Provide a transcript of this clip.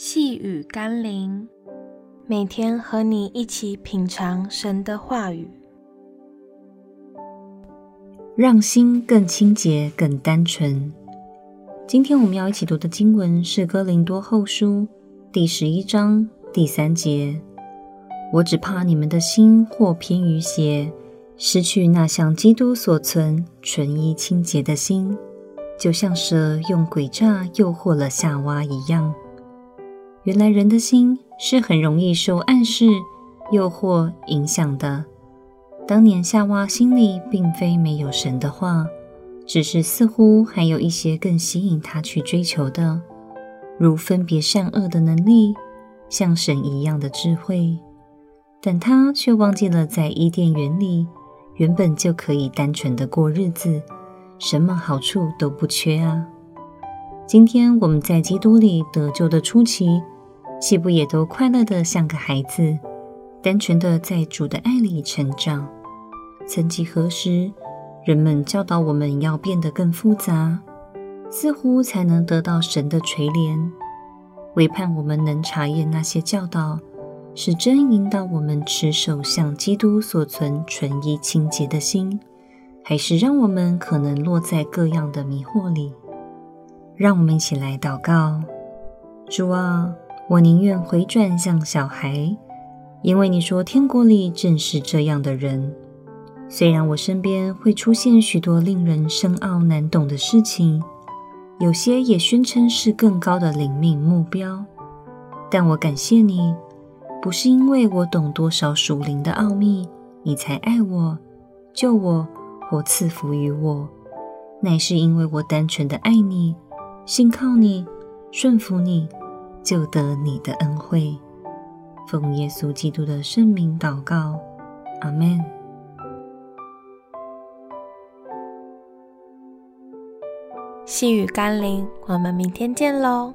细雨甘霖，每天和你一起品尝神的话语，让心更清洁、更单纯。今天我们要一起读的经文是《哥林多后书》第十一章第三节。我只怕你们的心或偏于邪，失去那像基督所存纯一清洁的心，就像蛇用诡诈诱惑了夏娃一样。原来人的心是很容易受暗示、诱惑影响的。当年夏娃心里并非没有神的话，只是似乎还有一些更吸引她去追求的，如分别善恶的能力，像神一样的智慧。但她却忘记了，在伊甸园里原本就可以单纯的过日子，什么好处都不缺啊。今天我们在基督里得救的初期。岂不也都快乐的像个孩子，单纯的在主的爱里成长？曾几何时，人们教导我们要变得更复杂，似乎才能得到神的垂怜。唯盼我们能查验那些教导，是真引导我们持守像基督所存纯一清洁的心，还是让我们可能落在各样的迷惑里？让我们一起来祷告：主啊！我宁愿回转像小孩，因为你说天国里正是这样的人。虽然我身边会出现许多令人深奥难懂的事情，有些也宣称是更高的灵命目标，但我感谢你，不是因为我懂多少属灵的奥秘，你才爱我、救我或赐福于我，乃是因为我单纯的爱你、信靠你、顺服你。就得你的恩惠，奉耶稣基督的圣名祷告，阿门。细雨甘霖，我们明天见喽。